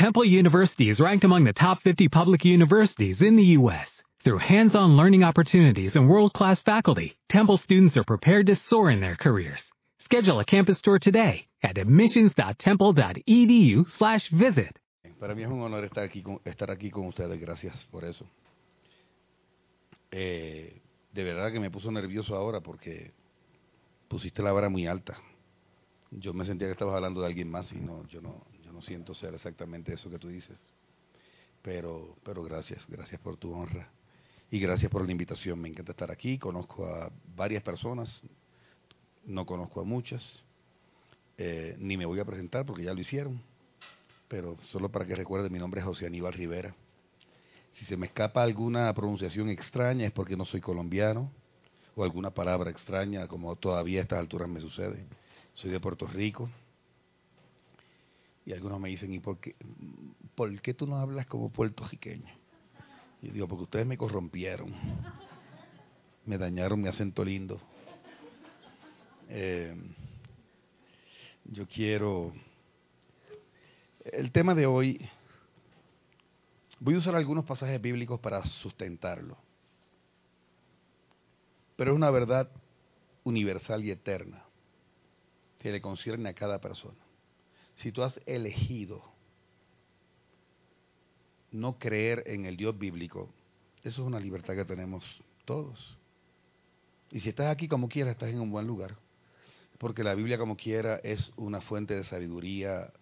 Temple University is ranked among the top 50 public universities in the U.S. Through hands-on learning opportunities and world-class faculty, Temple students are prepared to soar in their careers. Schedule a campus tour today at admissions.temple.edu/visit. Para mí es un honor estar aquí con, estar aquí con ustedes. Gracias por eso. Eh, de verdad que me puso nervioso ahora porque pusiste la vara muy alta. Yo me sentía que estabas hablando de alguien más y no, yo no, no siento ser exactamente eso que tú dices. Pero, pero gracias, gracias por tu honra y gracias por la invitación. Me encanta estar aquí. Conozco a varias personas, no conozco a muchas, eh, ni me voy a presentar porque ya lo hicieron. Pero solo para que recuerden, mi nombre es José Aníbal Rivera. Si se me escapa alguna pronunciación extraña es porque no soy colombiano o alguna palabra extraña, como todavía a estas alturas me sucede. Soy de Puerto Rico. Y algunos me dicen, ¿y por qué, por qué tú no hablas como puertorriqueño? Y digo, porque ustedes me corrompieron. Me dañaron mi acento lindo. Eh, yo quiero... El tema de hoy, voy a usar algunos pasajes bíblicos para sustentarlo, pero es una verdad universal y eterna que le concierne a cada persona. Si tú has elegido no creer en el Dios bíblico, eso es una libertad que tenemos todos. Y si estás aquí como quieras, estás en un buen lugar. Porque la Biblia como quiera es una fuente de sabiduría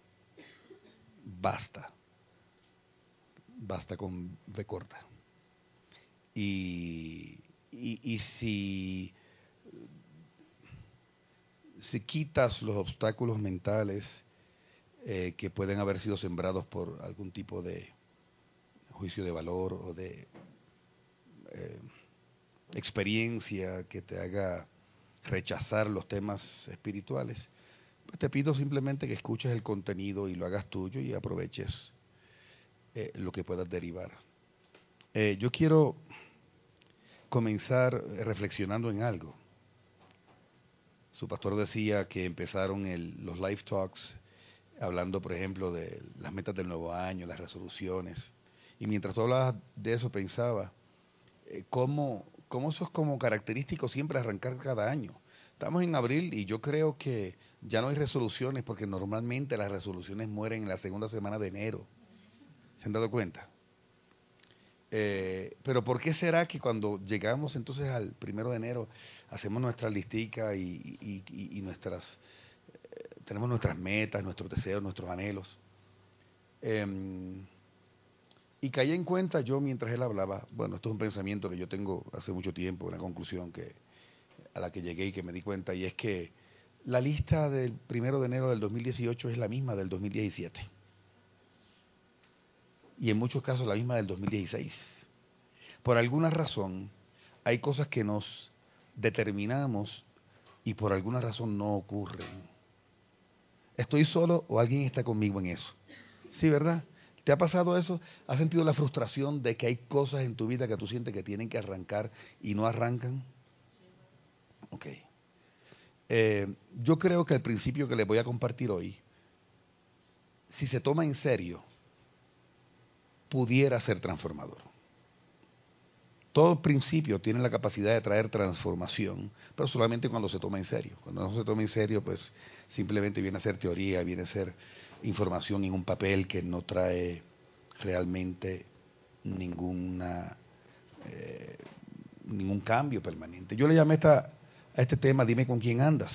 basta. Basta con B corta. Y, y, si, si quitas los obstáculos mentales eh, que pueden haber sido sembrados por algún tipo de juicio de valor o de eh, experiencia que te haga rechazar los temas espirituales, pues te pido simplemente que escuches el contenido y lo hagas tuyo y aproveches eh, lo que puedas derivar. Yo quiero comenzar reflexionando en algo. Su pastor decía que empezaron el, los live talks hablando, por ejemplo, de las metas del nuevo año, las resoluciones. Y mientras tú hablabas de eso, pensaba, eh, ¿cómo, ¿cómo eso es como característico siempre arrancar cada año? Estamos en abril y yo creo que ya no hay resoluciones porque normalmente las resoluciones mueren en la segunda semana de enero. ¿Se han dado cuenta? Eh, pero ¿por qué será que cuando llegamos entonces al primero de enero hacemos nuestra listica y, y, nuestras tenemos nuestras metas, nuestros deseos, nuestros anhelos? Eh, y caí en cuenta yo mientras él hablaba, bueno, esto es un pensamiento que yo tengo hace mucho tiempo, una conclusión que a la que llegué y que me di cuenta, y es que la lista del primero de enero del 2018 es la misma del 2017. Y en muchos casos la misma del 2016. Por alguna razón, hay cosas que nos determinamos y por alguna razón no ocurren. ¿Estoy solo o alguien está conmigo en eso? Sí, ¿verdad? ¿Te ha pasado eso? ¿Has sentido la frustración de que hay cosas en tu vida que tú sientes que tienen que arrancar y no arrancan? Ok. Eh, yo creo que el principio que les voy a compartir hoy, si se toma en serio, pudiera ser transformador. Todo principio tiene la capacidad de traer transformación, pero solamente cuando se toma en serio. Cuando no se toma en serio, pues simplemente viene a ser teoría, viene a ser información en un papel que no trae realmente ninguna eh, ningún cambio permanente. Yo le llamé esta, a este tema, dime con quién andas.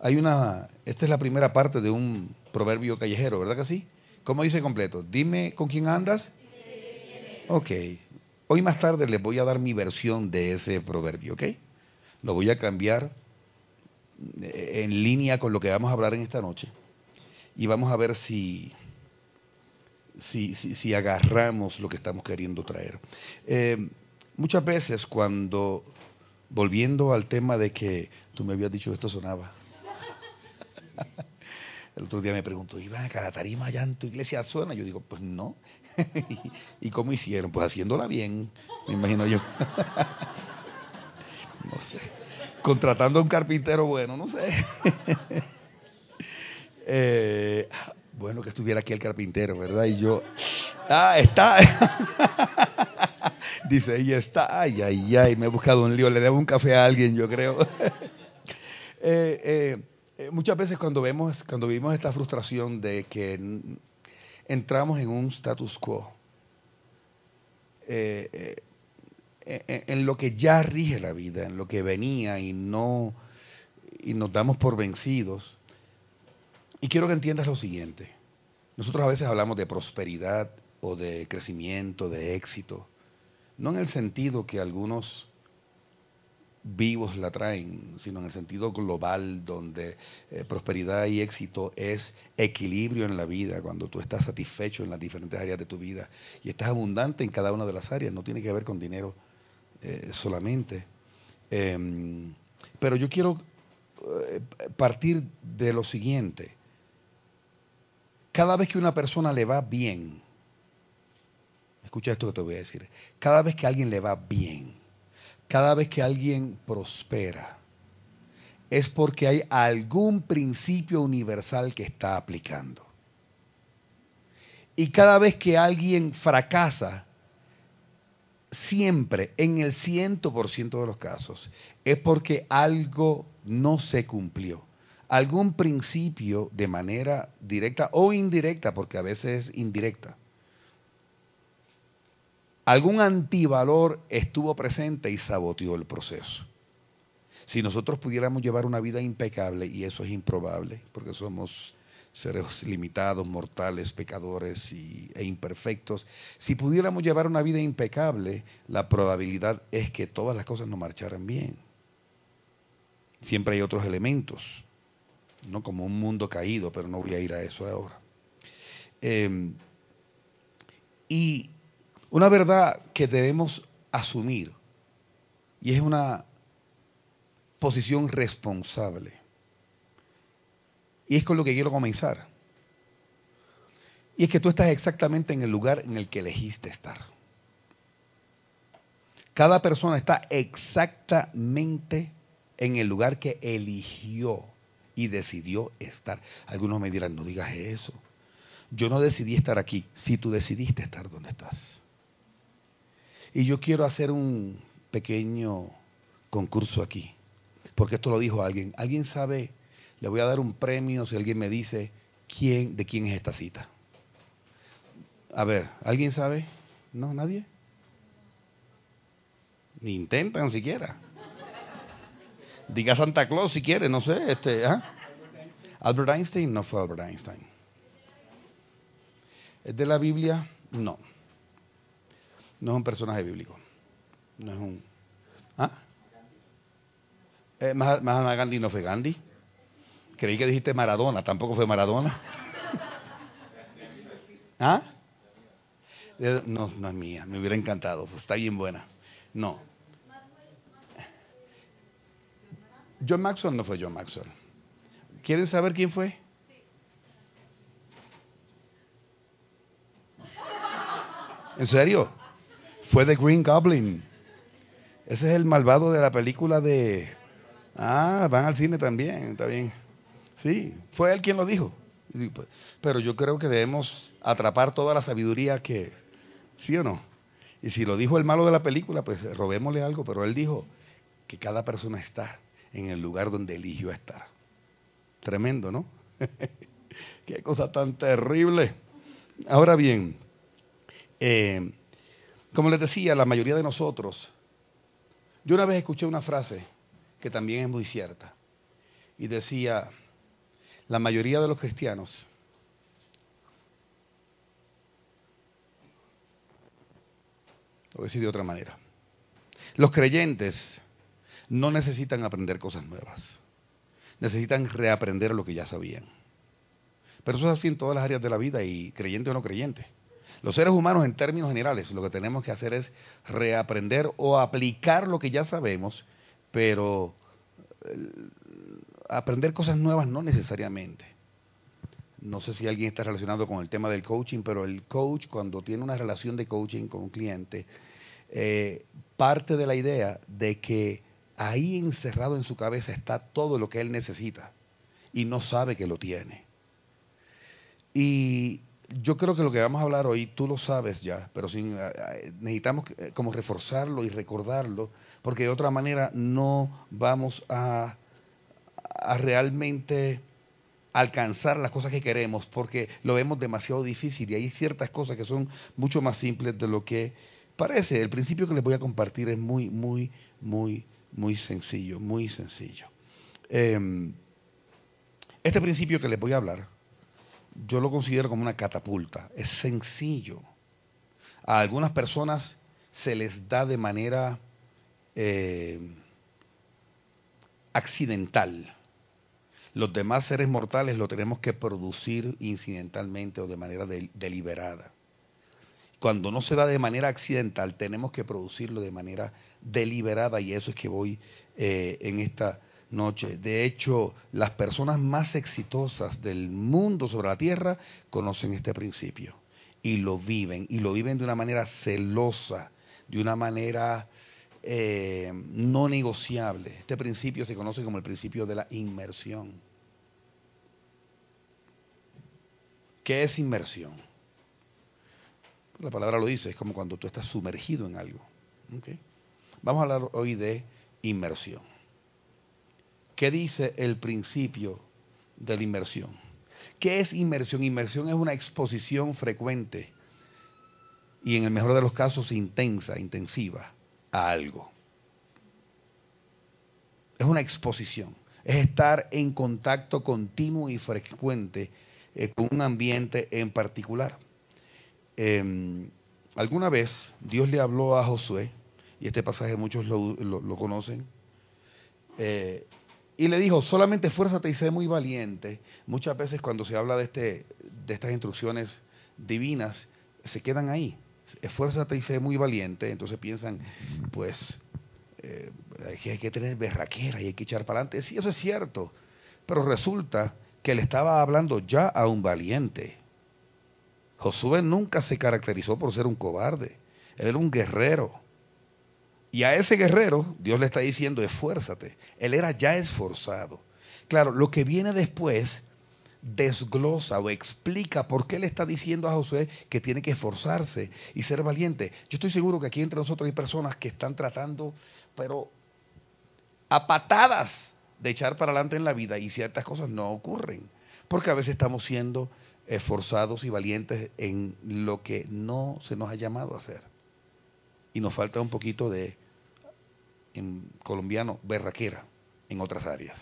Hay una, esta es la primera parte de un proverbio callejero, ¿verdad que sí? ¿Cómo dice completo? Dime con quién andas. Ok. Hoy más tarde les voy a dar mi versión de ese proverbio, ¿ok? Lo voy a cambiar en línea con lo que vamos a hablar en esta noche y vamos a ver si, si, si, agarramos lo que estamos queriendo traer. Eh, muchas veces cuando, volviendo al tema de que tú me habías dicho que esto sonaba, el otro día me preguntó, ¿y a la tarima allá en tu iglesia suena? Yo digo, pues no. ¿Y cómo hicieron? Pues haciéndola bien, me imagino yo. no sé contratando a un carpintero bueno, no sé. Eh, Bueno que estuviera aquí el carpintero, ¿verdad? Y yo, ah, está. Dice, y está, ay, ay, ay, me he buscado un lío, le debo un café a alguien, yo creo. Eh, eh, muchas veces cuando vemos, cuando vivimos esta frustración de que entramos en un status quo, en lo que ya rige la vida, en lo que venía y no y nos damos por vencidos. Y quiero que entiendas lo siguiente. Nosotros a veces hablamos de prosperidad o de crecimiento, de éxito, no en el sentido que algunos vivos la traen, sino en el sentido global donde eh, prosperidad y éxito es equilibrio en la vida, cuando tú estás satisfecho en las diferentes áreas de tu vida y estás abundante en cada una de las áreas, no tiene que ver con dinero eh, solamente. Em, pero yo quiero eh, partir de lo siguiente. Cada vez que una persona le va bien, escucha esto que te voy a decir, cada vez que a alguien le va bien, cada vez que alguien prospera, es porque hay algún principio universal que está aplicando. Y cada vez que alguien fracasa, siempre, en el ciento por ciento de los casos, es porque algo no se cumplió. Algún principio de manera directa o indirecta, porque a veces es indirecta. Algún antivalor estuvo presente y saboteó el proceso. Si nosotros pudiéramos llevar una vida impecable, y eso es improbable, porque somos seres limitados, mortales, pecadores y, e imperfectos, si pudiéramos llevar una vida impecable, la probabilidad es que todas las cosas nos marcharan bien. Siempre hay otros elementos, no como un mundo caído, pero no voy a ir a eso ahora. Em, y una verdad que debemos asumir, y es una posición responsable, y es con lo que quiero comenzar. Y es que tú estás exactamente en el lugar en el que elegiste estar. Cada persona está exactamente en el lugar que eligió y decidió estar. Algunos me dirán, no digas eso. Yo no decidí estar aquí, si tú decidiste estar donde estás. Y yo quiero hacer un pequeño concurso aquí, porque esto lo dijo alguien. ¿Alguien sabe le voy a dar un premio si alguien me dice quién, de quién es esta cita. A ver, ¿alguien sabe? ¿No? ¿Nadie? Ni intentan siquiera. Diga Santa Claus si quiere, no sé. Este, ¿ah? Albert Einstein no fue Albert Einstein. ¿Es de la Biblia? No. No es un personaje bíblico. No es un. ¿Ah? Eh, Mahatma Gandhi no fue Gandhi. Creí que dijiste Maradona, tampoco fue Maradona. ¿Ah? Eh, no, no es mía, me hubiera encantado, pues, está bien buena. No. John Maxwell no fue John Maxwell. ¿Quieren saber quién fue? ¿En serio? Fue The Green Goblin. Ese es el malvado de la película de... Ah, van al cine también, está bien. Sí, fue él quien lo dijo. Pues, pero yo creo que debemos atrapar toda la sabiduría que, ¿sí o no? Y si lo dijo el malo de la película, pues robémosle algo, pero él dijo que cada persona está en el lugar donde eligió estar. Tremendo, ¿no? Qué cosa tan terrible. Ahora bien, eh, como les decía, la mayoría de nosotros, yo una vez escuché una frase que también es muy cierta, y decía, la mayoría de los cristianos lo decir de otra manera. Los creyentes no necesitan aprender cosas nuevas. Necesitan reaprender lo que ya sabían. Pero eso es así en todas las áreas de la vida y creyente o no creyente. Los seres humanos en términos generales lo que tenemos que hacer es reaprender o aplicar lo que ya sabemos, pero aprender cosas nuevas no necesariamente. No sé si alguien está relacionado con el tema del coaching, pero el coach cuando tiene una relación de coaching con un cliente, eh, parte de la idea de que ahí encerrado en su cabeza está todo lo que él necesita y no sabe que lo tiene. Y yo creo que lo que vamos a hablar hoy, tú lo sabes ya, pero sin, eh, eh, necesitamos eh, como reforzarlo y recordarlo, porque de otra manera no vamos a, a realmente alcanzar las cosas que queremos, porque lo vemos demasiado difícil y hay ciertas cosas que son mucho más simples de lo que parece. El principio que les voy a compartir es muy, muy, muy, muy sencillo, muy sencillo. Em, este principio que les voy a hablar yo lo considero como una catapulta. Es sencillo. A algunas personas se les da de manera eh, accidental. Los demás seres mortales lo tenemos que producir incidentalmente o de manera deliberada. Cuando no se da de manera accidental, tenemos que producirlo de manera deliberada y eso es que voy eh, en esta noche. De hecho, las personas más exitosas del mundo sobre la tierra conocen este principio y lo viven, y lo viven de una manera celosa, de una manera eh, no negociable. Este principio se conoce como el principio de la inmersión. ¿Qué es inmersión? La palabra lo dice, es como cuando tú estás sumergido en algo. Vamos a hablar hoy de inmersión. ¿Qué dice el principio de la inmersión? ¿Qué es inmersión? Inmersión es una exposición frecuente y en el mejor de los casos intensa, intensiva a algo. Es una exposición, es estar en contacto continuo y frecuente eh, con un ambiente en particular. Em, alguna vez Dios le habló a Josué, y este pasaje muchos lo, conocen, eh, y le dijo, solamente esfuérzate y sé muy valiente. Muchas veces cuando se habla de, este, de estas instrucciones divinas, se quedan ahí. Esfuérzate y sé muy valiente. Entonces piensan, pues, eh, hay que tener berraquera y hay que echar para adelante. Sí, eso es cierto. Pero resulta que le estaba hablando ya a un valiente. Josué nunca se caracterizó por ser un cobarde. Él era un guerrero. Y a ese guerrero Dios le está diciendo, esfuérzate. Él era ya esforzado. Claro, lo que viene después desglosa o explica por qué le está diciendo a Josué que tiene que esforzarse y ser valiente. Yo estoy seguro que aquí entre nosotros hay personas que están tratando, pero a patadas de echar para adelante en la vida y ciertas cosas no ocurren, porque a veces estamos siendo esforzados y valientes en lo que no se nos ha llamado a hacer. Y nos falta un poquito de en colombiano, berraquera en otras áreas.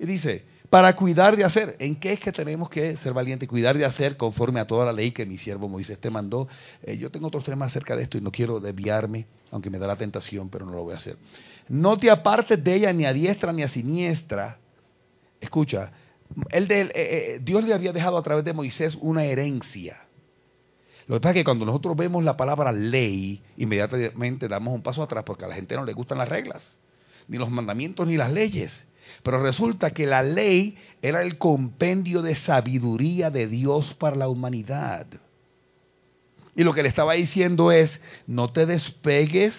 Y dice, para cuidar de hacer, ¿en qué es que tenemos que ser valientes? Cuidar de hacer conforme a toda la ley que mi siervo Moisés te mandó. Eh, yo tengo otros temas acerca de esto y no quiero desviarme, aunque me da la tentación, pero no lo voy a hacer. No te apartes de ella ni a diestra ni a siniestra. Escucha, el de, eh, eh, Dios le había dejado a través de Moisés una herencia. Lo que pasa es que cuando nosotros vemos la palabra ley, inmediatamente damos un paso atrás porque a la gente no le gustan las reglas, ni los mandamientos ni las leyes. Pero resulta que la ley era el compendio de sabiduría de Dios para la humanidad. Y lo que le estaba diciendo es, no te despegues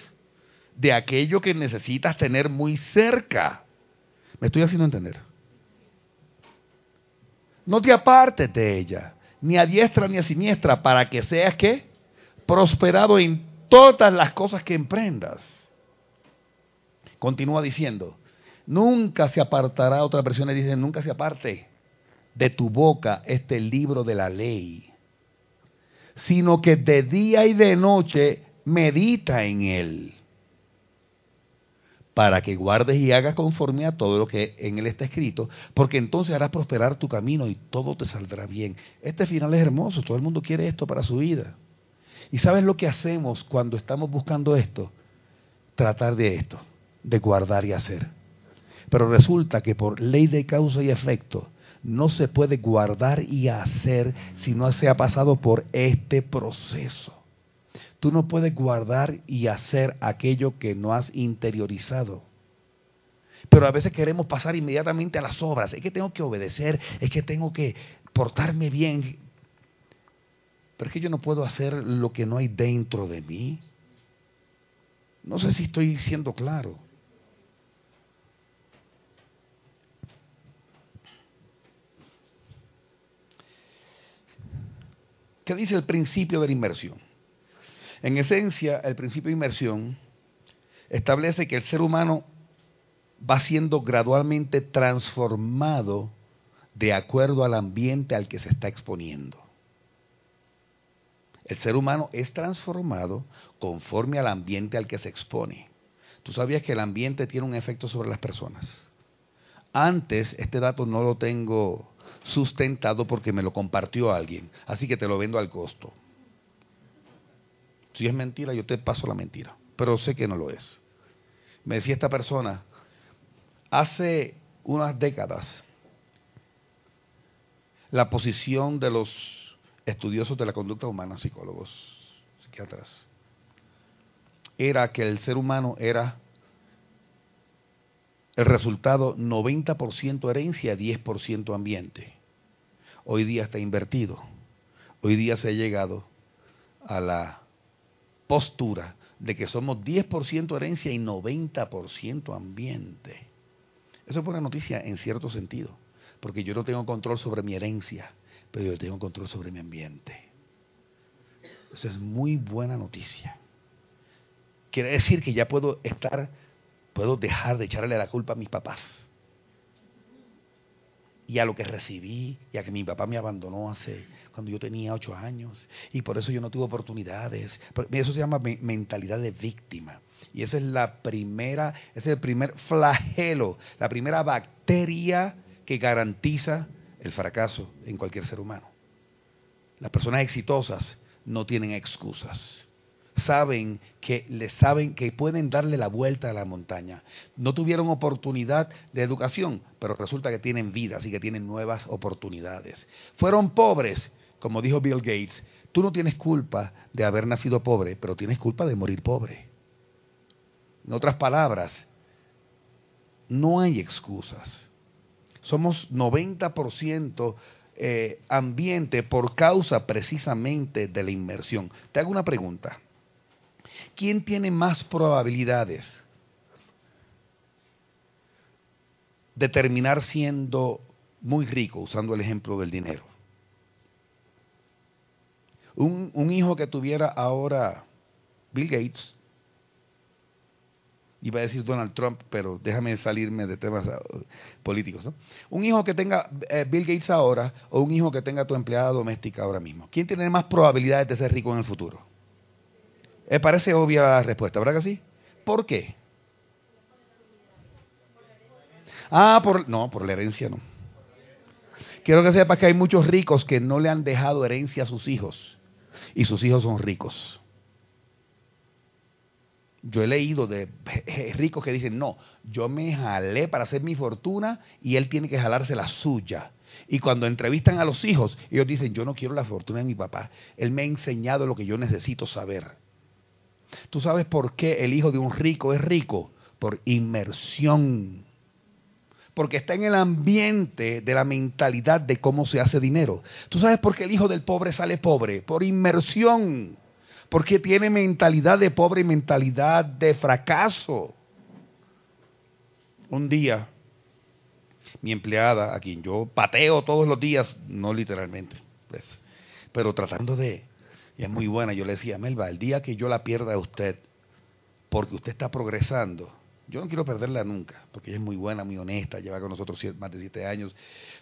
de aquello que necesitas tener muy cerca. ¿Me estoy haciendo entender? No te apartes de ella ni a diestra ni a siniestra, para que seas que prosperado en todas las cosas que emprendas. Continúa diciendo, nunca se apartará, otras versiones dicen, nunca se aparte de tu boca este libro de la ley, sino que de día y de noche medita en él para que guardes y hagas conforme a todo lo que en él está escrito, porque entonces harás prosperar tu camino y todo te saldrá bien. Este final es hermoso, todo el mundo quiere esto para su vida. ¿Y sabes lo que hacemos cuando estamos buscando esto? Tratar de esto, de guardar y hacer. Pero resulta que por ley de causa y efecto, no se puede guardar y hacer si no se ha pasado por este proceso. Tú no puedes guardar y hacer aquello que no has interiorizado. Pero a veces queremos pasar inmediatamente a las obras. Es que tengo que obedecer, es que tengo que portarme bien. Pero es que yo no puedo hacer lo que no hay dentro de mí. No sé si estoy siendo claro. ¿Qué dice el principio de la inmersión? En esencia, el principio de inmersión establece que el ser humano va siendo gradualmente transformado de acuerdo al ambiente al que se está exponiendo. El ser humano es transformado conforme al ambiente al que se expone. Tú sabías que el ambiente tiene un efecto sobre las personas. Antes, este dato no lo tengo sustentado porque me lo compartió alguien, así que te lo vendo al costo. Si es mentira, yo te paso la mentira, pero sé que no lo es. Me decía esta persona, hace unas décadas, la posición de los estudiosos de la conducta humana, psicólogos, psiquiatras, era que el ser humano era el resultado 90% herencia, 10% ambiente. Hoy día está invertido. Hoy día se ha llegado a la postura de que somos 10% herencia y 90% ambiente. Eso es buena noticia en cierto sentido, porque yo no tengo control sobre mi herencia, pero yo tengo control sobre mi ambiente. Eso es muy buena noticia. Quiere decir que ya puedo estar, puedo dejar de echarle la culpa a mis papás. Y a lo que recibí, y a que mi papá me abandonó hace cuando yo tenía ocho años, y por eso yo no tuve oportunidades. Eso se llama mentalidad de víctima. Y esa es la primera, ese es el primer flagelo, la primera bacteria que garantiza el fracaso en cualquier ser humano. Las personas exitosas no tienen excusas. Saben que le saben que pueden darle la vuelta a la montaña. No tuvieron oportunidad de educación, pero resulta que tienen vida, así que tienen nuevas oportunidades. Fueron pobres, como dijo Bill Gates. Tú no tienes culpa de haber nacido pobre, pero tienes culpa de morir pobre. En otras palabras, no hay excusas somos 90% eh, ambiente por causa precisamente de la inmersión. Te hago una pregunta. ¿Quién tiene más probabilidades de terminar siendo muy rico, usando el ejemplo del dinero? un hijo que tuviera ahora Bill Gates iba a decir Donald Trump, pero déjame salirme de temas ah, políticos. ¿no? Un hijo que tenga eh, Bill Gates ahora o un hijo que tenga tu empleada doméstica ahora mismo. ¿Quién tiene más probabilidades de ser rico en el futuro? Eh, parece obvia la respuesta, ¿verdad que sí? ¿Por qué? Ah, por, no, por la herencia no. Quiero que sepas que hay muchos ricos que no le han dejado herencia a sus hijos y sus hijos son ricos. Yo he leído de ricos que dicen, no, yo me jalé para hacer mi fortuna y él tiene que jalarse la suya. Y cuando entrevistan a los hijos, ellos dicen, yo no quiero la fortuna de mi papá. Él me ha enseñado lo que yo necesito saber. ¿Tú sabes por qué el hijo de un rico es rico? Por inmersión. Porque está en el ambiente de la mentalidad de cómo se hace dinero. ¿Tú sabes por qué el hijo del pobre sale pobre? Por inmersión porque tiene mentalidad de pobre y mentalidad de fracaso. Un día, mi empleada, a quien yo pateo todos los días, no literalmente, pues, pero tratando de, y es muy buena, yo le decía, Melba, el día que yo la pierda a usted, porque usted está progresando, yo no quiero perderla nunca, porque ella es muy buena, muy honesta, lleva con nosotros más de siete años,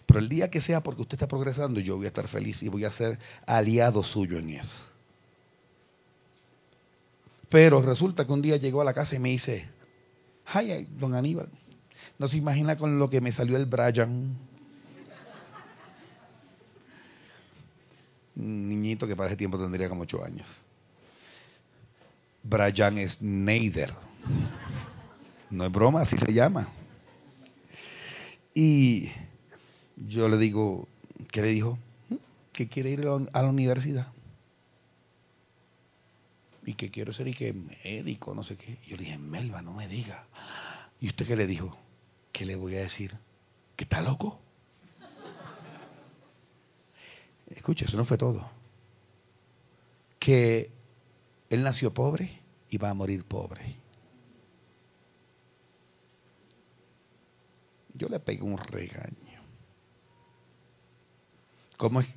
pero el día que sea porque usted está progresando, yo voy a estar feliz y voy a ser aliado suyo en eso. Pero resulta que un día llegó a la casa y me dice, ay, don Aníbal, no se imagina con lo que me salió el Brian. Niñito que para ese tiempo tendría como ocho años. Brian es Neider. No es broma, así se llama. Y yo le digo, ¿qué le dijo? Que quiere ir a la universidad y que quiero ser y que médico, no sé qué. Yo le dije, Melba, no me diga. ¿Y usted qué le dijo? ¿Qué le voy a decir? ¿Que está loco? Escucha, eso no fue todo. Que él nació pobre y va a morir pobre. Yo le pegué un regaño. ¿Cómo es,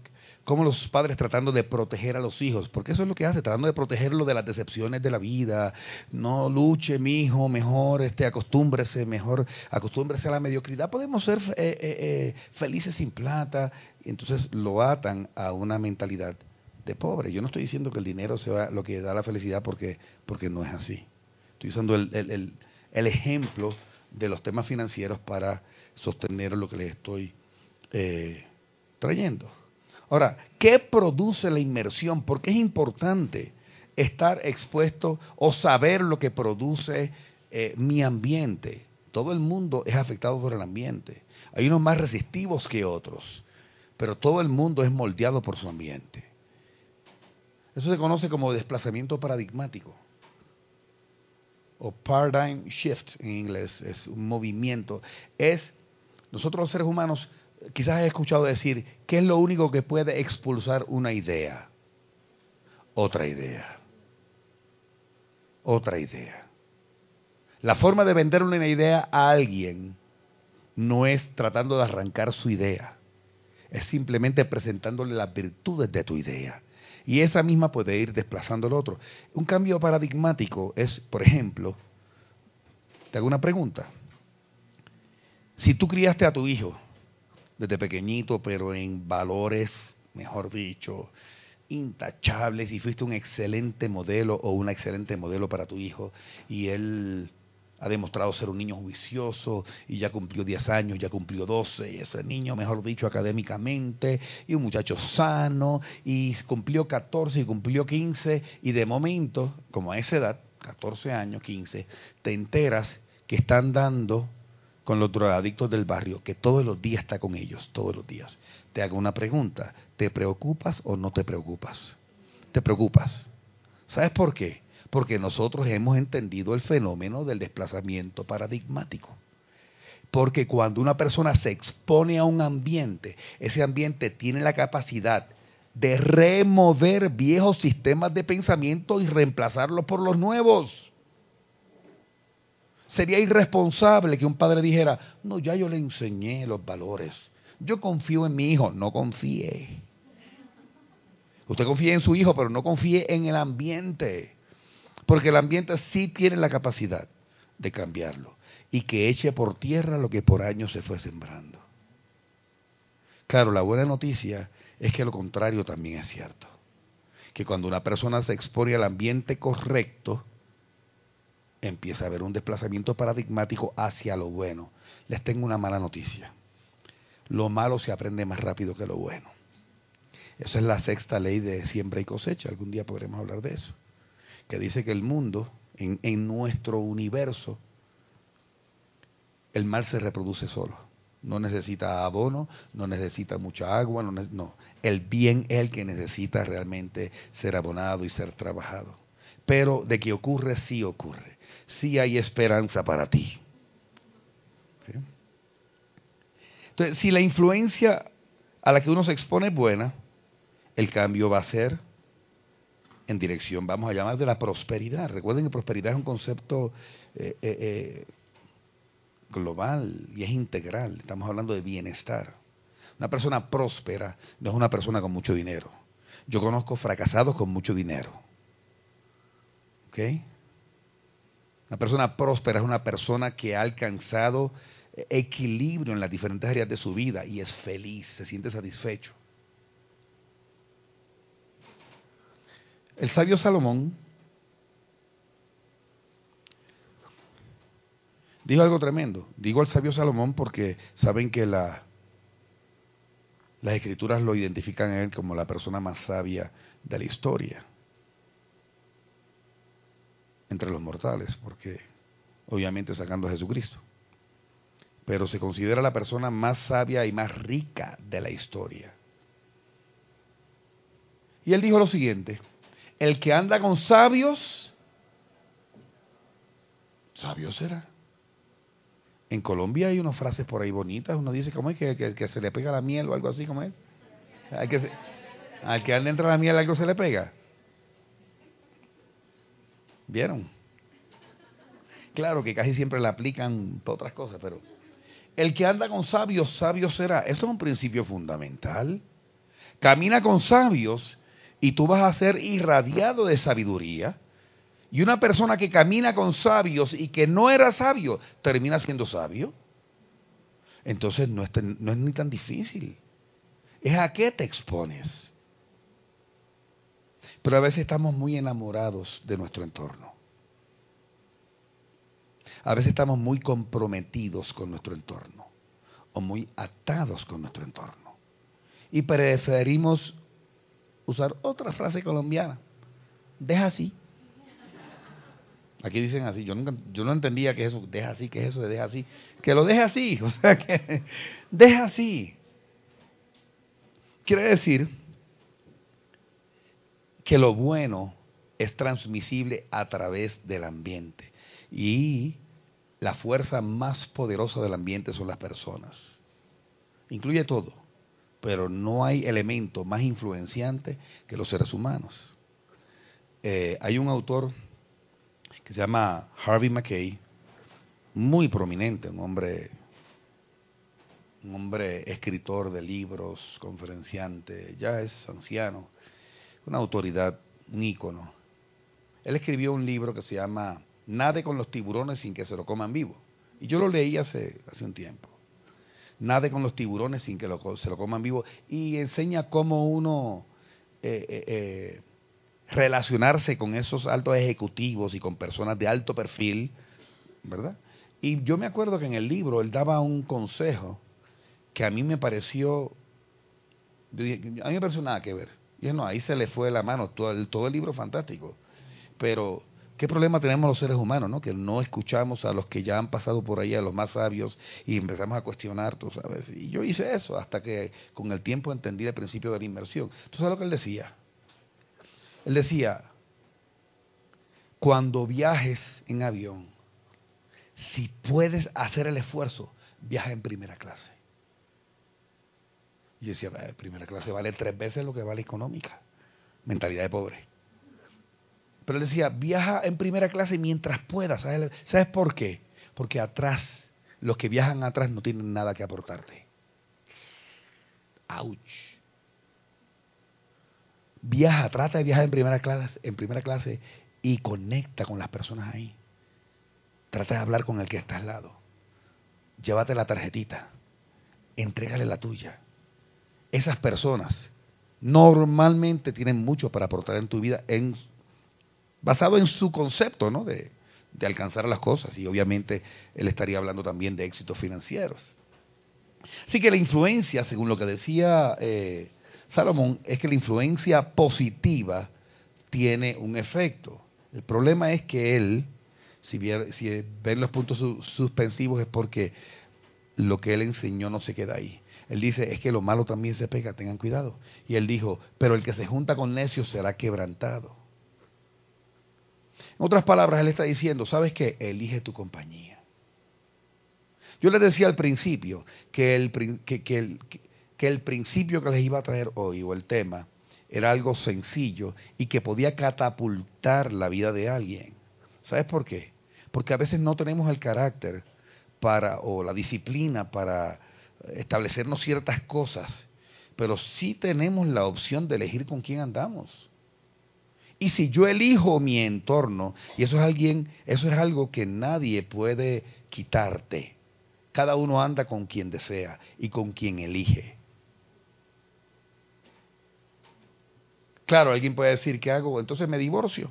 como los padres tratando de proteger a los hijos, porque eso es lo que hace, tratando de protegerlo de las decepciones de la vida. No luche, mi hijo, mejor este, acostúmbrese, mejor acostúmbrese a la mediocridad. Podemos ser eh, eh, eh, felices sin plata. Entonces lo atan a una mentalidad de pobre. Yo no estoy diciendo que el dinero sea lo que da la felicidad porque, porque no es así. Estoy usando el, el, el, ejemplo de los temas financieros para sostener lo que les estoy trayendo. Ahora, ¿qué produce la inmersión? Porque es importante estar expuesto o saber lo que produce eh, mi ambiente. Todo el mundo es afectado por el ambiente. Hay unos más resistivos que otros, pero todo el mundo es moldeado por su ambiente. Eso se conoce como desplazamiento paradigmático o paradigm shift en inglés, es un movimiento. Es nosotros los seres humanos quizás he escuchado decir, ¿qué es lo único que puede expulsar una idea? Otra idea. Otra idea. La forma de vender una idea a alguien no es tratando de arrancar su idea, es simplemente presentándole las virtudes de tu idea. Y esa misma puede ir desplazando al otro. Un cambio paradigmático es, por ejemplo, te hago una pregunta. Si tú criaste a tu hijo desde pequeñito, pero en valores, mejor dicho, intachables y fuiste un excelente modelo o una excelente modelo para tu hijo. Y él ha demostrado ser un niño juicioso y ya cumplió 10 años, ya cumplió 12, y ese niño, mejor dicho, académicamente, y un muchacho sano, y cumplió 14 y cumplió 15, y de momento, como a esa edad, 14 años, 15, te enteras que están dando con los drogadictos del barrio, que todos los días está con ellos, todos los días. Te hago una pregunta, ¿te preocupas o no te preocupas? Te preocupas. ¿Sabes por qué? Porque nosotros hemos entendido el fenómeno del desplazamiento paradigmático. Porque cuando una persona se expone a un ambiente, ese ambiente tiene la capacidad de remover viejos sistemas de pensamiento y reemplazarlos por los nuevos. Sería irresponsable que un padre dijera, no, ya yo le enseñé los valores. Yo confío en mi hijo, no confíe. Usted confía en su hijo, pero no confíe en el ambiente. Porque el ambiente sí tiene la capacidad de cambiarlo y que eche por tierra lo que por años se fue sembrando. Claro, la buena noticia es que lo contrario también es cierto. Que cuando una persona se expone al ambiente correcto, empieza a haber un desplazamiento paradigmático hacia lo bueno. Les tengo una mala noticia. Lo malo se aprende más rápido que lo bueno. Esa es la sexta ley de siembra y cosecha. Algún día podremos hablar de eso. Que dice que el mundo, en, en nuestro universo, el mal se reproduce solo. No necesita abono, no necesita mucha agua, no, no. El bien es el que necesita realmente ser abonado y ser trabajado. Pero de que ocurre, sí ocurre sí hay esperanza para ti. Entonces, si la influencia a la que uno se expone es buena, el cambio va a ser en dirección, vamos a llamar, de la prosperidad. Recuerden que prosperidad es un concepto eh, eh, eh, global y es integral. Estamos hablando de bienestar. Una persona próspera no es una persona con mucho dinero. Yo conozco fracasados con mucho dinero. ¿Ok? Una persona próspera es una persona que ha alcanzado equilibrio en las diferentes áreas de su vida y es feliz, se siente satisfecho. El sabio Salomón dijo algo tremendo. Digo al sabio Salomón porque saben que la, las escrituras lo identifican a él como la persona más sabia de la historia entre los mortales, porque obviamente sacando a Jesucristo. Pero se considera la persona más sabia y más rica de la historia. Y él dijo lo siguiente, el que anda con sabios, sabio será. En Colombia hay unas frases por ahí bonitas, uno dice, ¿cómo es que, que, se le pega la miel o algo así como es? Al que, al que anda entre la miel algo se le pega. ¿Vieron? Claro que casi siempre la aplican para otras cosas, pero el que anda con sabios, sabio será. Eso es un principio fundamental. Camina con sabios y tú vas a ser irradiado de sabiduría. Y una persona que camina con sabios y que no era sabio, termina siendo sabio. Entonces no es, no es ni tan difícil. Es a qué te expones. Pero a veces estamos muy enamorados de nuestro entorno. A veces estamos muy comprometidos con nuestro entorno o muy atados con nuestro entorno. Y preferimos usar otra frase colombiana. Deja así. Aquí dicen así. Yo nunca, yo no entendía que eso, deja así, que eso de deja así. Que lo deja así. O sea que deja así. Quiere decir que lo bueno es transmisible a través del ambiente. Y la fuerza más poderosa del ambiente son las personas. Incluye todo, pero no hay elemento más influenciante que los seres humanos. Eh, hay un autor que se llama Harvey McKay, muy prominente, un hombre, un hombre escritor de libros, conferenciante, ya es anciano, una autoridad, un ícono. Él escribió un libro que se llama Nade con los tiburones sin que se lo coman vivo. Y yo lo leí hace, hace un tiempo. Nade con los tiburones sin que se lo coman vivo. Y enseña cómo uno eh, eh, eh, relacionarse con esos altos ejecutivos y con personas de alto perfil, ¿verdad? Y yo me acuerdo que en el libro él daba un consejo que a mí me pareció, a mí me pareció nada que ver. Y no, ahí se le fue la mano, todo el, todo el libro fantástico. Pero ¿Qué problema tenemos los seres humanos, no? Que no escuchamos a los que ya han pasado por ahí, a los más sabios, y empezamos a cuestionar, tú sabes. Y yo hice eso hasta que con el tiempo entendí el principio de la inversión. ¿Tú sabes lo que él decía? Él decía, cuando viajes en avión, si puedes hacer el esfuerzo, viaja en primera clase. Y yo decía, primera clase vale tres veces lo que vale económica. Mentalidad de pobre. Pero él decía, viaja en primera clase mientras puedas. ¿Sabes, ¿Sabes por qué? Porque atrás, los que viajan atrás no tienen nada que aportarte. ¡Auch! Viaja, trata de viajar en primera clase, en primera clase y conecta con las personas ahí. Trata de hablar con el que está al lado. Llévate la tarjetita. Entrégale la tuya. Esas personas normalmente tienen mucho para aportar en tu vida en basado en su concepto ¿no? de, alcanzar las cosas. Y obviamente él estaría hablando también de éxitos financieros. Así que la influencia, según lo que decía eh, Salomón, es que la influencia positiva tiene un efecto. El problema es que él, si, si ven los puntos suspensivos, es porque lo que él enseñó no se queda ahí. Él dice, es que lo malo también se pega, tengan cuidado. Y él dijo, pero el que se junta con necios será quebrantado. En otras palabras, él está diciendo, ¿sabes qué? Elige tu compañía. Yo les decía al principio que el, que, el, que el principio que les iba a traer hoy, o el tema, era algo sencillo y que podía catapultar la vida de alguien. ¿Sabes por qué? Porque a veces no tenemos el carácter para, o la disciplina para establecernos ciertas cosas, pero sí tenemos la opción de elegir con quién andamos. Y si yo elijo mi entorno, y eso es alguien, eso es algo que nadie puede quitarte. Cada uno anda con quien desea y con quien elige. Claro, alguien puede decir, ¿qué hago? Entonces me divorcio.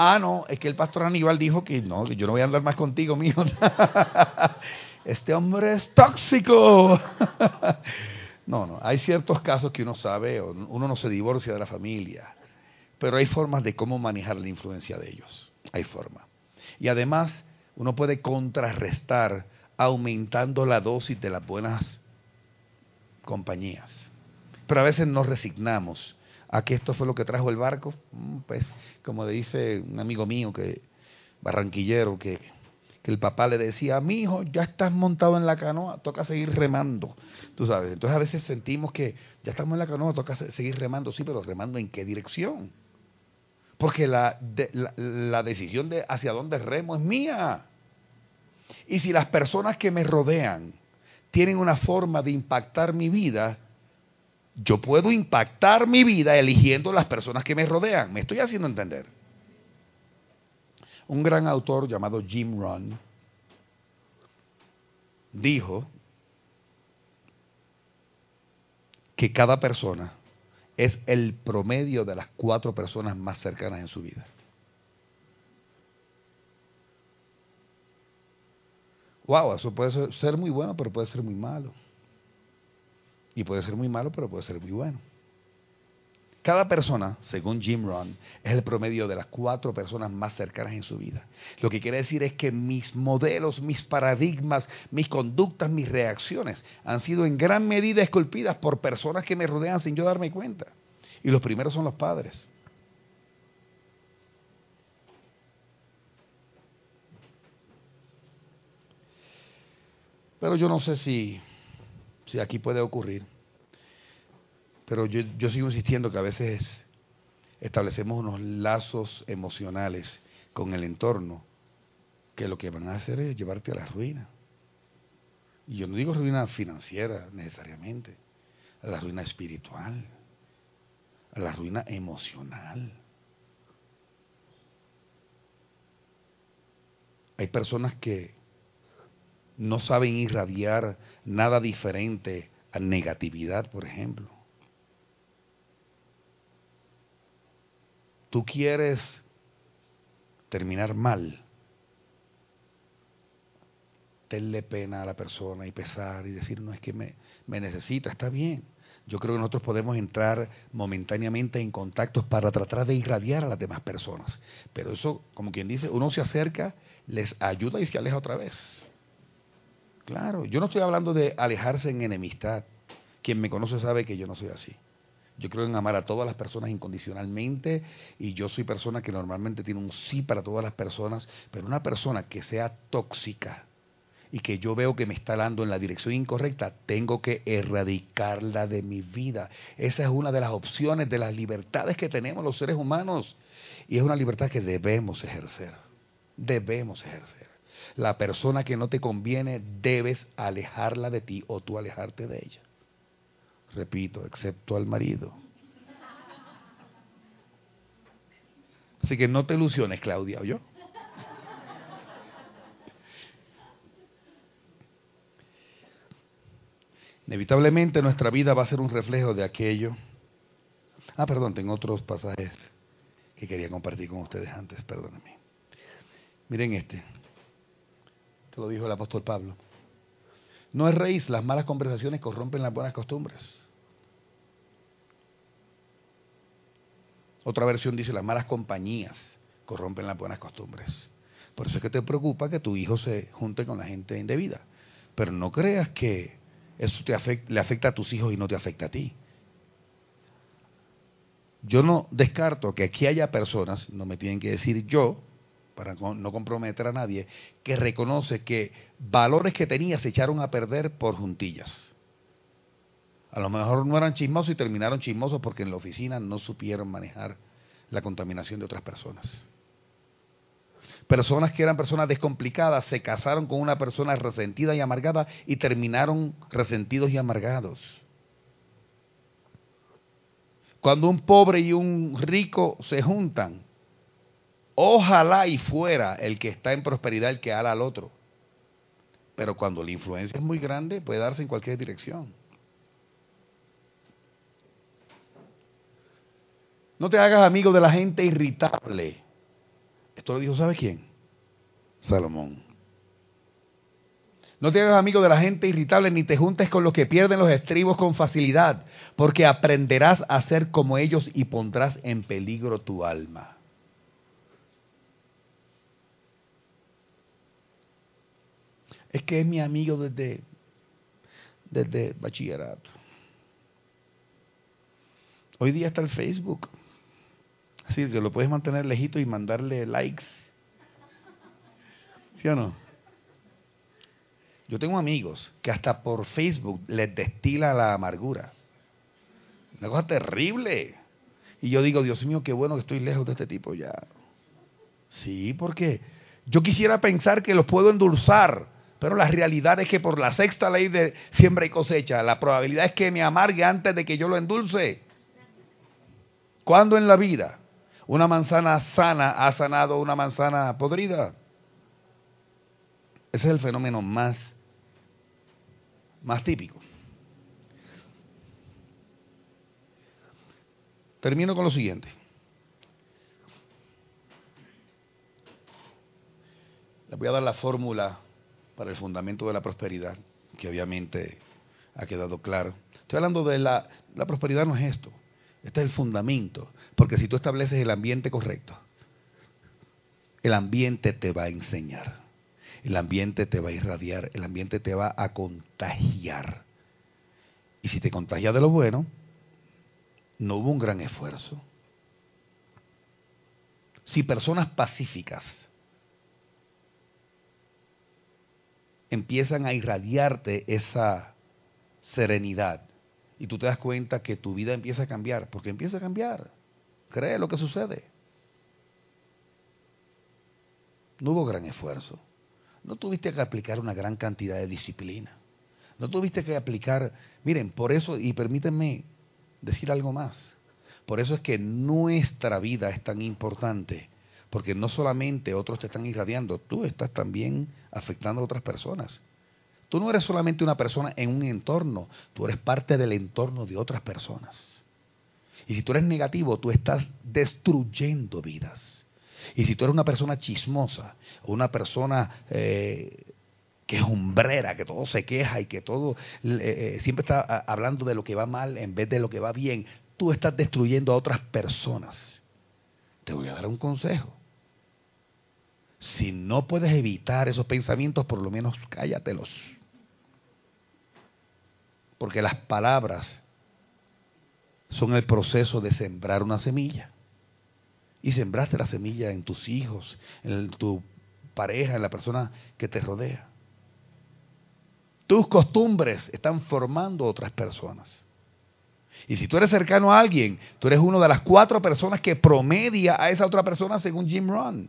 Ah, no, es que el pastor Aníbal dijo que no, yo no voy a andar más contigo, mijo. este hombre es tóxico. No, no, hay ciertos casos que uno sabe, uno no se divorcia de la familia, pero hay formas de cómo manejar la influencia de ellos. Hay forma. Y además, uno puede contrarrestar aumentando la dosis de las buenas compañías. Pero a veces nos resignamos a que esto fue lo que trajo el barco. Mm, pues, como dice un amigo mío que barranquillero que el papá le decía, mi hijo, ya estás montado en la canoa, toca seguir remando. Tú sabes, entonces a veces sentimos que ya estamos en la canoa, toca seguir remando, sí, pero remando en qué dirección. Porque la, la, decisión de hacia dónde remo es mía. Y si las personas que me rodean tienen una forma de impactar mi vida, yo puedo impactar mi vida eligiendo las personas que me rodean. Me estoy haciendo entender. Un gran autor llamado Jim Rohn dijo que cada persona es el promedio de las cuatro personas más cercanas en su vida. Wow, eso puede ser muy bueno, pero puede ser muy malo. Y puede ser muy malo, pero puede ser muy bueno. Cada persona, según Jim Rohn, es el promedio de las cuatro personas más cercanas en su vida. Lo que quiere decir es que mis modelos, mis paradigmas, mis conductas, mis reacciones han sido en gran medida esculpidas por personas que me rodean sin yo darme cuenta. Y los primeros son los padres. Pero yo no sé si, si aquí puede ocurrir. Pero yo, yo sigo insistiendo que a veces establecemos unos lazos emocionales con el entorno que lo que van a hacer es llevarte a la ruina. Y yo no digo ruina financiera necesariamente, a la ruina espiritual, a la ruina emocional. Hay personas que no saben irradiar nada diferente a negatividad, por ejemplo. tú quieres terminar mal, tenle pena a la persona y pesar y decir, no es que me, me necesita, está bien. Yo creo que nosotros podemos entrar momentáneamente en contactos para tratar de irradiar a las demás personas. Pero eso, como quien dice, uno se acerca, les ayuda y se aleja otra vez. Claro, yo no estoy hablando de alejarse en enemistad. Quien me conoce sabe que yo no soy así. Yo creo en amar a todas las personas incondicionalmente y yo soy persona que normalmente tiene un sí para todas las personas, pero una persona que sea tóxica y que yo veo que me está dando en la dirección incorrecta, tengo que erradicarla de mi vida. Esa es una de las opciones, de las libertades que tenemos los seres humanos y es una libertad que debemos ejercer. Debemos ejercer. La persona que no te conviene debes alejarla de ti o tú alejarte de ella. Repito, excepto al marido. Así que no te ilusiones, Claudia, yo. Inevitablemente nuestra vida va a ser un reflejo de aquello. Ah, perdón, tengo otros pasajes que quería compartir con ustedes antes, perdónenme. Miren este. Lo dijo el apóstol Pablo. No es raíz, las malas conversaciones corrompen las buenas costumbres. Otra versión dice, las malas compañías corrompen las buenas costumbres. Por eso es que te preocupa que tu hijo se junte con la gente indebida. Pero no creas que eso te le afecta a tus hijos y no te afecta a ti. Yo no descarto que aquí haya personas, no me tienen que decir yo, para no comprometer a nadie, que reconoce que valores que tenía se echaron a perder por juntillas. A lo mejor no eran chismosos y terminaron chismosos porque en la oficina no supieron manejar la contaminación de otras personas. Personas que eran personas descomplicadas se casaron con una persona resentida y amargada y terminaron resentidos y amargados. Cuando un pobre y un rico se juntan, ojalá y fuera el que está en prosperidad el que ala al otro. Pero cuando la influencia es muy grande, puede darse en cualquier dirección. No te hagas amigo de la gente irritable. Esto lo dijo, ¿sabe quién? Salomón. No te hagas amigo de la gente irritable ni te juntes con los que pierden los estribos con facilidad, porque aprenderás a ser como ellos y pondrás en peligro tu alma. Es que es mi amigo desde, desde bachillerato. Hoy día está el Facebook. Así que lo puedes mantener lejito y mandarle likes. ¿Sí o no? Yo tengo amigos que hasta por Facebook les destila la amargura. Una cosa terrible. Y yo digo, Dios mío, qué bueno que estoy lejos de este tipo ya. Sí, porque yo quisiera pensar que los puedo endulzar, Pero la realidad es que por la sexta ley de siembra y cosecha, la probabilidad es que me amargue antes de que yo lo endulce. ¿Cuándo en la vida una manzana sana ha sanado una manzana podrida? Ese es el fenómeno más, más típico. Termino con lo siguiente. Les voy a dar la fórmula para el fundamento de la prosperidad, que obviamente ha quedado claro. Estoy hablando de la, la prosperidad no es esto, este es el fundamento, porque si tú estableces el ambiente correcto, el ambiente te va a enseñar, el ambiente te va a irradiar, el ambiente te va a contagiar. Y si te contagia de lo bueno, no hubo un gran esfuerzo. Si personas pacíficas empiezan a irradiarte esa serenidad y tú te das cuenta que tu vida empieza a cambiar, porque empieza a cambiar. Cree lo que sucede. No hubo gran esfuerzo. No tuviste que aplicar una gran cantidad de disciplina. No tuviste que aplicar, miren, por eso, y permítanme decir algo más, por eso es que nuestra vida es tan importante porque no solamente otros te están irradiando, tú estás también afectando a otras personas. Tú no eres solamente una persona en un entorno, tú eres parte del entorno de otras personas. Y si tú eres negativo, tú estás destruyendo vidas. Y si tú eres una persona chismosa, una persona eh, que es hombrera, que todo se queja y que todo eh, eh, siempre está hablando de lo que va mal en vez de lo que va bien, tú estás destruyendo a otras personas. Te voy a dar un consejo. Si no puedes evitar esos pensamientos, por lo menos cállatelos. Porque las palabras son el proceso de sembrar una semilla. Y sembraste la semilla en tus hijos, en tu pareja, en la persona que te rodea. Tus costumbres están formando otras personas. Y si tú eres cercano a alguien, tú eres una de las cuatro personas que promedia a esa otra persona según Jim Rohn.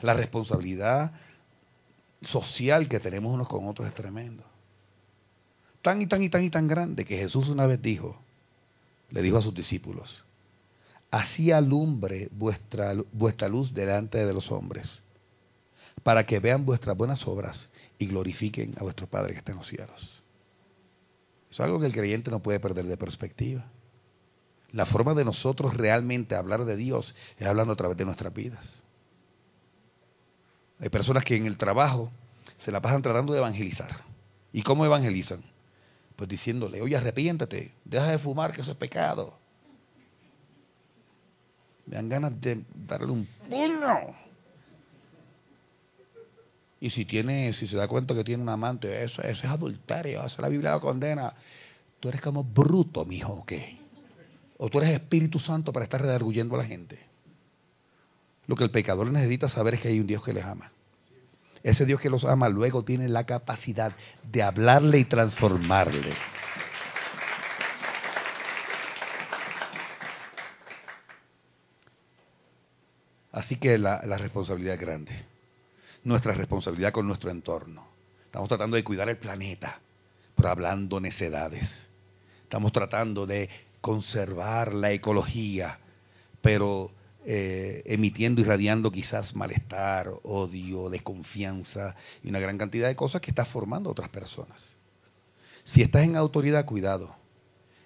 La responsabilidad social que tenemos unos con otros es tremendo. Tan y tan y tan y tan grande que Jesús una vez dijo, le dijo a sus discípulos, así alumbre vuestra, vuestra luz delante de los hombres, para que vean vuestras buenas obras y glorifiquen a vuestro Padre que está en los cielos. Es algo que el creyente no puede perder de perspectiva. La forma de nosotros realmente hablar de Dios es hablando a través de nuestras vidas. Hay personas que en el trabajo se la pasan tratando de evangelizar. ¿Y cómo evangelizan? Pues diciéndole, oye, arrepiéntete, deja de fumar, que eso es pecado. Me dan ganas de darle un puño. Y si tiene, si se da cuenta que tiene un amante, eso, eso es adulterio, eso la Biblia lo condena. Tú eres como bruto, mijo, ¿o qué? O tú eres Espíritu Santo para estar redarguyendo a la gente. Lo que el pecador necesita saber es que hay un Dios que les ama. Ese Dios que los ama luego tiene la capacidad de hablarle y transformarle. Así que la, responsabilidad es grande. Nuestra responsabilidad con nuestro entorno. Estamos tratando de cuidar el planeta, pero hablando necedades. Estamos tratando de conservar la ecología, pero eh, emitiendo y radiando quizás malestar, odio, desconfianza y una gran cantidad de cosas que está formando a otras personas. Si estás en autoridad, cuidado.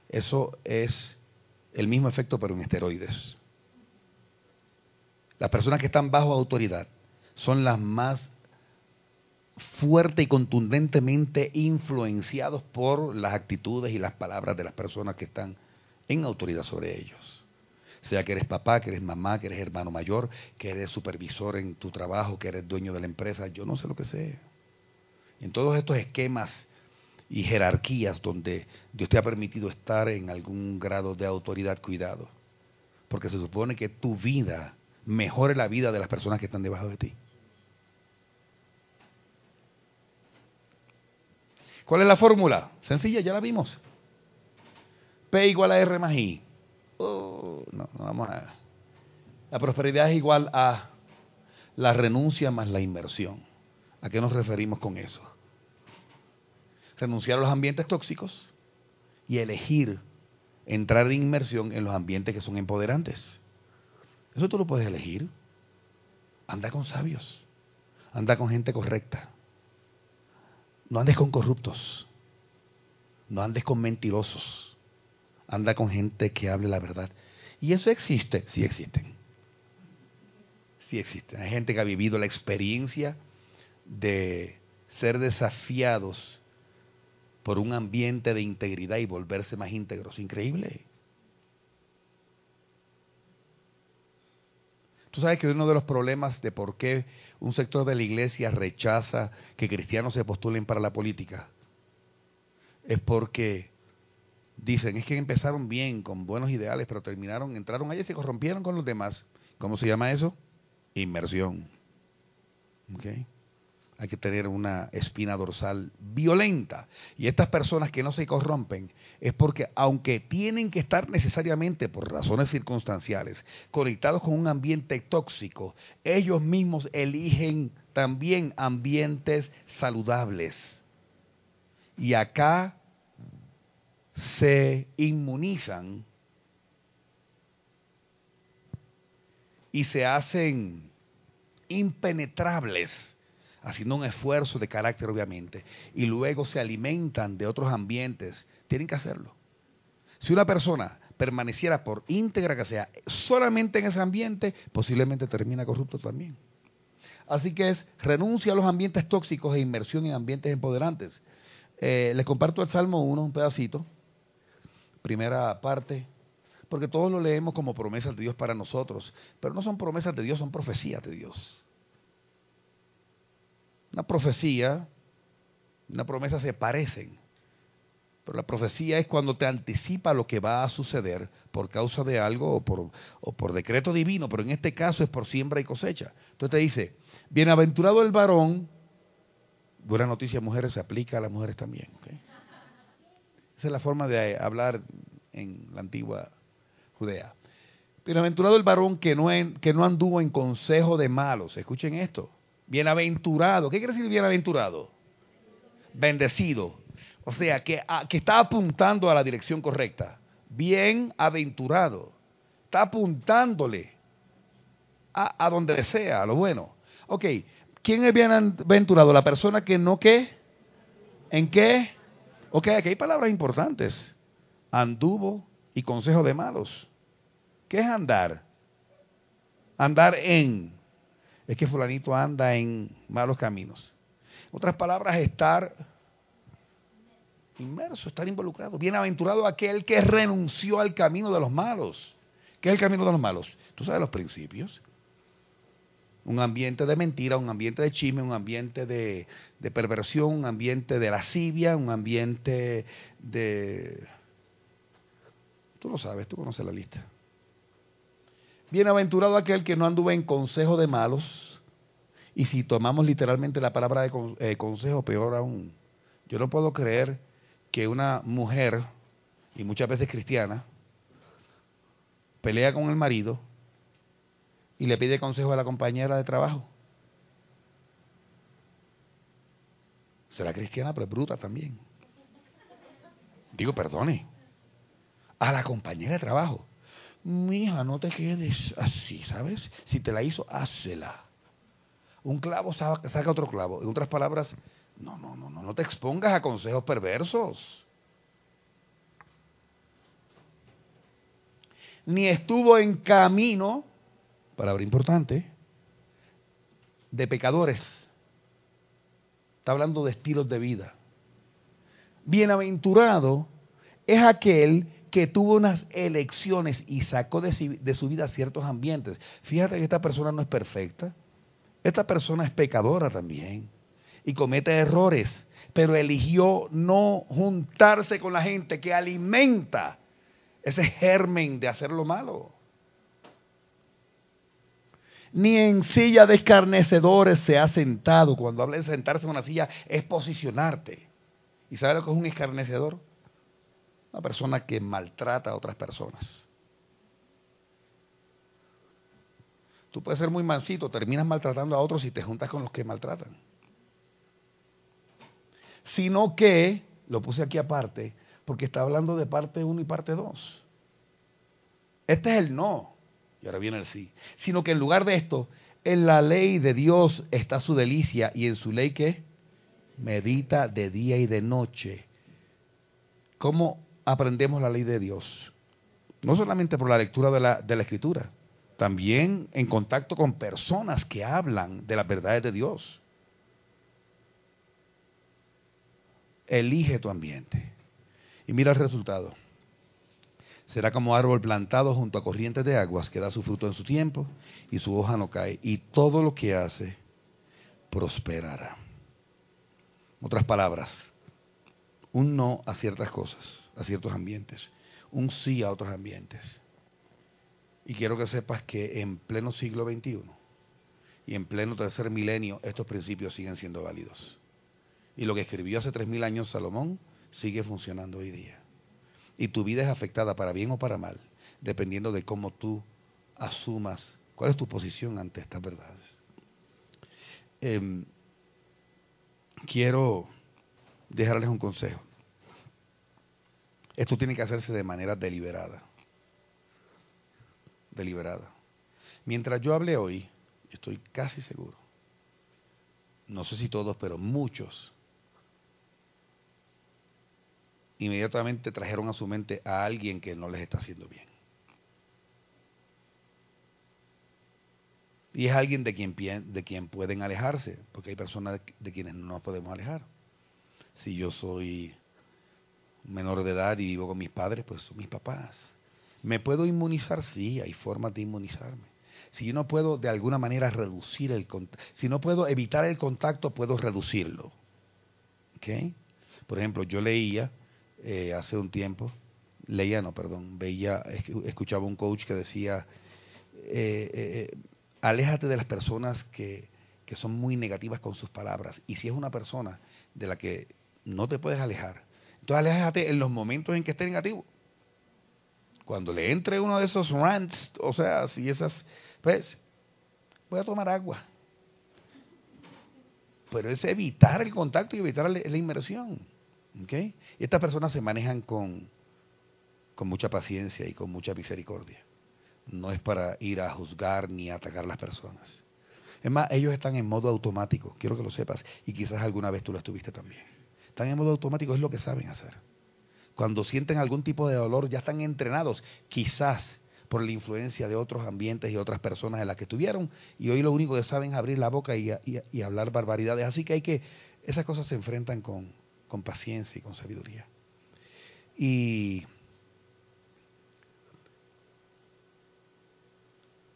Eso es el mismo efecto pero en esteroides. Las personas que están bajo autoridad son las más fuerte y contundentemente influenciados por las actitudes y las palabras de las personas que están en autoridad sobre ellos sea que eres papá, que eres mamá, que eres hermano mayor, que eres supervisor en tu trabajo, que eres dueño de la empresa, yo no sé lo que sé. En todos estos esquemas y jerarquías donde Dios te ha permitido estar en algún grado de autoridad, cuidado, porque se supone que tu vida mejore la vida de las personas que están debajo de ti. ¿Cuál es la fórmula? Sencilla, ya la vimos. P igual a R más I. Oh, no, vamos a... La prosperidad es igual a la renuncia más la inmersión. ¿A qué nos referimos con eso? Renunciar a los ambientes tóxicos y elegir entrar en inmersión en los ambientes que son empoderantes. Eso tú lo puedes elegir. Anda con sabios. Anda con gente correcta. No andes con corruptos. No andes con mentirosos. Anda con gente que hable la verdad. ¿Y eso existe? Sí existen. Sí existen. Hay gente que ha vivido la experiencia de ser desafiados por un ambiente de integridad y volverse más íntegros. Increíble. Tú sabes que uno de los problemas de por qué un sector de la iglesia rechaza que cristianos se postulen para la política es porque dicen, es que empezaron bien, con buenos ideales, pero terminaron, entraron allí y se corrompieron con los demás. ¿Cómo se llama eso? Inmersión. ¿Okay? hay que tener una espina dorsal violenta. Y estas personas que no se corrompen es porque aunque tienen que estar necesariamente por razones circunstanciales conectados con un ambiente tóxico, ellos mismos eligen también ambientes saludables. Y acá se inmunizan y se hacen impenetrables haciendo un esfuerzo de carácter obviamente, y luego se alimentan de otros ambientes, tienen que hacerlo. Si una persona permaneciera por íntegra que sea solamente en ese ambiente, posiblemente termina corrupto también. Así que es renuncia a los ambientes tóxicos e inmersión en ambientes empoderantes. Eh, les comparto el Salmo 1, un pedacito, primera parte, porque todos lo leemos como promesas de Dios para nosotros, pero no son promesas de Dios, son profecías de Dios. Una profecía, una promesa se parecen. Pero la profecía es cuando te anticipa lo que va a suceder por causa de algo o por, o por decreto divino, pero en este caso es por siembra y cosecha. Entonces te dice, bienaventurado el varón, buena noticia mujeres, se aplica a las mujeres también. Esa es la forma de hablar en la antigua Judea. Bienaventurado el varón que no, que no anduvo en consejo de malos. Escuchen esto. Bienaventurado. ¿Qué quiere decir bienaventurado? Bendecido. O sea, que, que está apuntando a la dirección correcta. Bienaventurado. Está apuntándole a, a donde desea, a lo bueno. Ok, ¿quién es bienaventurado? La persona que no qué. ¿En qué? Ok, aquí hay palabras importantes. Anduvo y consejo de malos. ¿Qué es andar? Andar en es que fulanito anda en malos caminos. Otras palabras, estar inmerso, estar involucrado. Bienaventurado aquel que renunció al camino de los malos. ¿Qué es el camino de los malos? Tú sabes los principios. Un ambiente de mentira, un ambiente de chisme, un ambiente de, perversión, un ambiente de lascivia, un ambiente de... Tú lo sabes, tú conoces la lista. Bienaventurado aquel que no anduvo en consejo de malos. Y si tomamos literalmente la palabra de eh, consejo, peor aún. Yo no puedo creer que una mujer, y muchas veces cristiana, pelea con el marido y le pide consejo a la compañera de trabajo. Será cristiana, pero es bruta también. Digo, perdone. A la compañera de trabajo hija, no te quedes así, ¿sabes? Si te la hizo, házela. Un clavo saca, saca otro clavo. En otras palabras, no, no, no, no, no te expongas a consejos perversos. Ni estuvo en camino, palabra importante, de pecadores. Está hablando de estilos de vida. Bienaventurado es aquel que tuvo unas elecciones y sacó de, su vida ciertos ambientes. Fíjate que esta persona no es perfecta. Esta persona es pecadora también y comete errores, pero eligió no juntarse con la gente que alimenta ese germen de hacer lo malo. Ni en silla de escarnecedores se ha sentado. Cuando habla de sentarse en una silla es posicionarte. ¿Y sabe lo que es un escarnecedor? Una persona que maltrata a otras personas. Tú puedes ser muy mansito, terminas maltratando a otros y te juntas con los que maltratan. Sino que, lo puse aquí aparte, porque está hablando de parte 1 y parte 2. Este es el no, y ahora viene el sí. Sino que en lugar de esto, en la ley de Dios está su delicia y en su ley que medita de día y de noche. ¿Cómo aprendemos la ley de Dios? No solamente por la lectura de la, de la escritura, también en contacto con personas que hablan de las verdades de Dios. Elige tu ambiente y mira el resultado. Será como árbol plantado junto a corrientes de aguas que da su fruto en su tiempo y su hoja no cae y todo lo que hace prosperará. Otras palabras, un no a ciertas cosas, a ciertos ambientes, un sí a otros ambientes. Y quiero que sepas que en pleno siglo XXI y en pleno tercer milenio estos principios siguen siendo válidos. Y lo que escribió hace tres mil años Salomón sigue funcionando hoy día. Y tu vida es afectada para bien o para mal, dependiendo de cómo tú asumas cuál es tu posición ante estas verdades. Em, quiero dejarles un consejo. Esto tiene que hacerse de manera deliberada deliberada. Mientras yo hablé hoy, estoy casi seguro, no sé si todos, pero muchos, inmediatamente trajeron a su mente a alguien que no les está haciendo bien. Y es alguien de quien, de quien pueden alejarse, porque hay personas de quienes no nos podemos alejar. Si yo soy menor de edad y vivo con mis padres, pues son mis papás. ¿Me puedo inmunizar? Sí, hay formas de inmunizarme. Si yo no puedo de alguna manera reducir el contacto, si no puedo evitar el contacto, puedo reducirlo. ¿Ok? Por ejemplo, yo leía eh, hace un tiempo, leía, no, perdón, veía, escuchaba un coach que decía, eh, eh, aléjate de las personas que, que son muy negativas con sus palabras. Y si es una persona de la que no te puedes alejar, entonces aléjate en los momentos en que esté negativo cuando le entre uno de esos rants, o sea, si esas, pues, voy a tomar agua. Pero es evitar el contacto y evitar la, inmersión. ¿Okay? Y estas personas se manejan con, con mucha paciencia y con mucha misericordia. No es para ir a juzgar ni a atacar a las personas. Es más, ellos están en modo automático, quiero que lo sepas, y quizás alguna vez tú lo estuviste también. Están en modo automático, es lo que saben hacer cuando sienten algún tipo de dolor, ya están entrenados, quizás por la influencia de otros ambientes y otras personas en las que estuvieron, y hoy lo único que saben es abrir la boca y, hablar barbaridades. Así que hay que, esas cosas se enfrentan con, con paciencia y con sabiduría. Y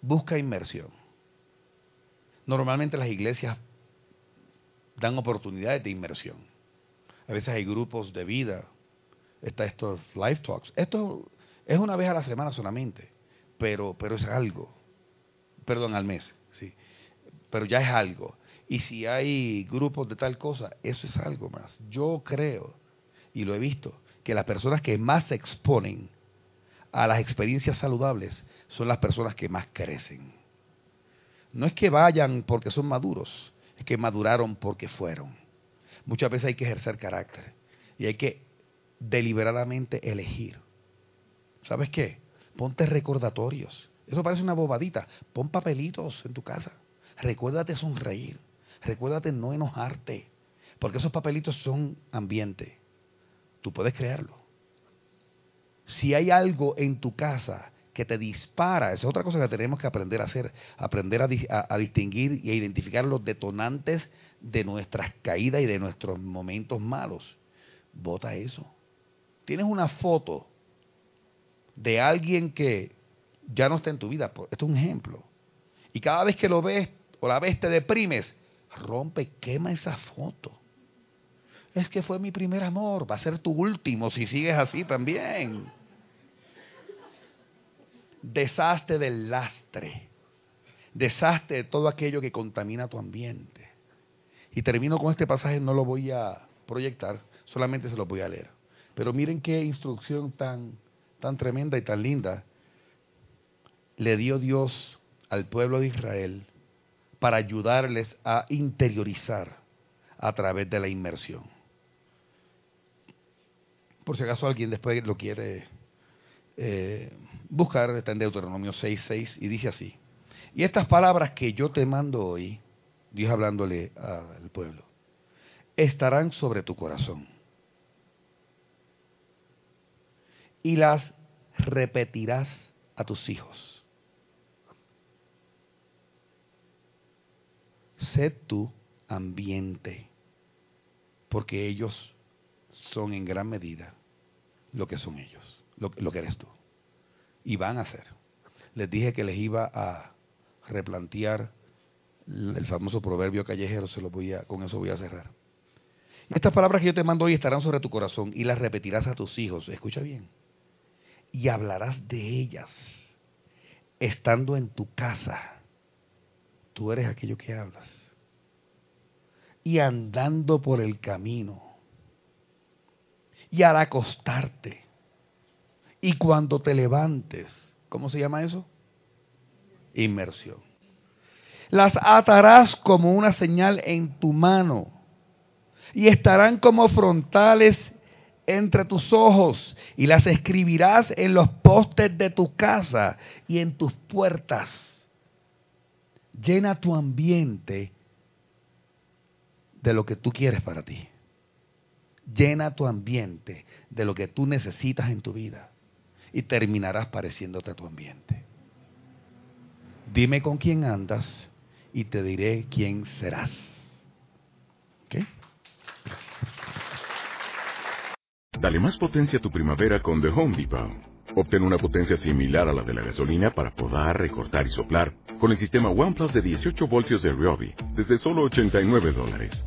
busca inmersión. Normalmente las iglesias dan oportunidades de inmersión. A veces hay grupos de vida está estos live talks. Esto es una vez a la semana solamente, pero, pero es algo. Perdón, al mes, sí. Pero ya es algo. Y si hay grupos de tal cosa, eso es algo más. Yo creo, y lo he visto, que las personas que más se exponen a las experiencias saludables son las personas que más crecen. No es que vayan porque son maduros, es que maduraron porque fueron. Muchas veces hay que ejercer carácter y hay que deliberadamente elegir. ¿Sabes qué? Ponte recordatorios. Eso parece una bobadita. Pon papelitos en tu casa. Recuérdate sonreír. Recuérdate no enojarte. Porque esos papelitos son ambiente. Tú puedes crearlo. Si hay algo en tu casa que te dispara, esa es otra cosa que tenemos que aprender a hacer, aprender a, a distinguir y a identificar los detonantes de nuestras caídas y de nuestros momentos malos. Vota eso tienes una foto de alguien que ya no está en tu vida, esto es un ejemplo, y cada vez que lo ves o la ves te deprimes, rompe, quema esa foto. Es que fue mi primer amor, va a ser tu último si sigues así también. Deshazte del lastre, deshazte de todo aquello que contamina tu ambiente. Y termino con este pasaje, no lo voy a proyectar, solamente se lo voy a leer. Pero miren qué instrucción tan, tan tremenda y tan linda le dio Dios al pueblo de Israel para ayudarles a interiorizar a través de la inmersión. Por si acaso alguien después lo quiere eh, buscar, está en Deuteronomio 6.6 y dice así. Y estas palabras que yo te mando hoy, Dios hablándole al pueblo, estarán sobre tu corazón. Y las repetirás a tus hijos. Sé tu ambiente, porque ellos son en gran medida lo que son ellos, lo, que eres tú. Y van a ser. Les dije que les iba a replantear el famoso proverbio callejero, se lo voy a, con eso voy a cerrar. Estas palabras que yo te mando hoy estarán sobre tu corazón y las repetirás a tus hijos. Escucha bien. Y hablarás de ellas estando en tu casa. Tú eres aquello que hablas. Y andando por el camino. Y al acostarte. Y cuando te levantes. ¿Cómo se llama eso? Inmersión. Las atarás como una señal en tu mano y estarán como frontales entre tus ojos y las escribirás en los postes de tu casa y en tus puertas. Llena tu ambiente de lo que tú quieres para ti. Llena tu ambiente de lo que tú necesitas en tu vida y terminarás pareciéndote a tu ambiente. Dime con quién andas y te diré quién serás. Dale más potencia a tu primavera con The Home Depot. Obtén una potencia similar a la de la gasolina para podar, recortar y soplar con el sistema OnePlus de 18 voltios de Ryobi desde solo 89 dólares.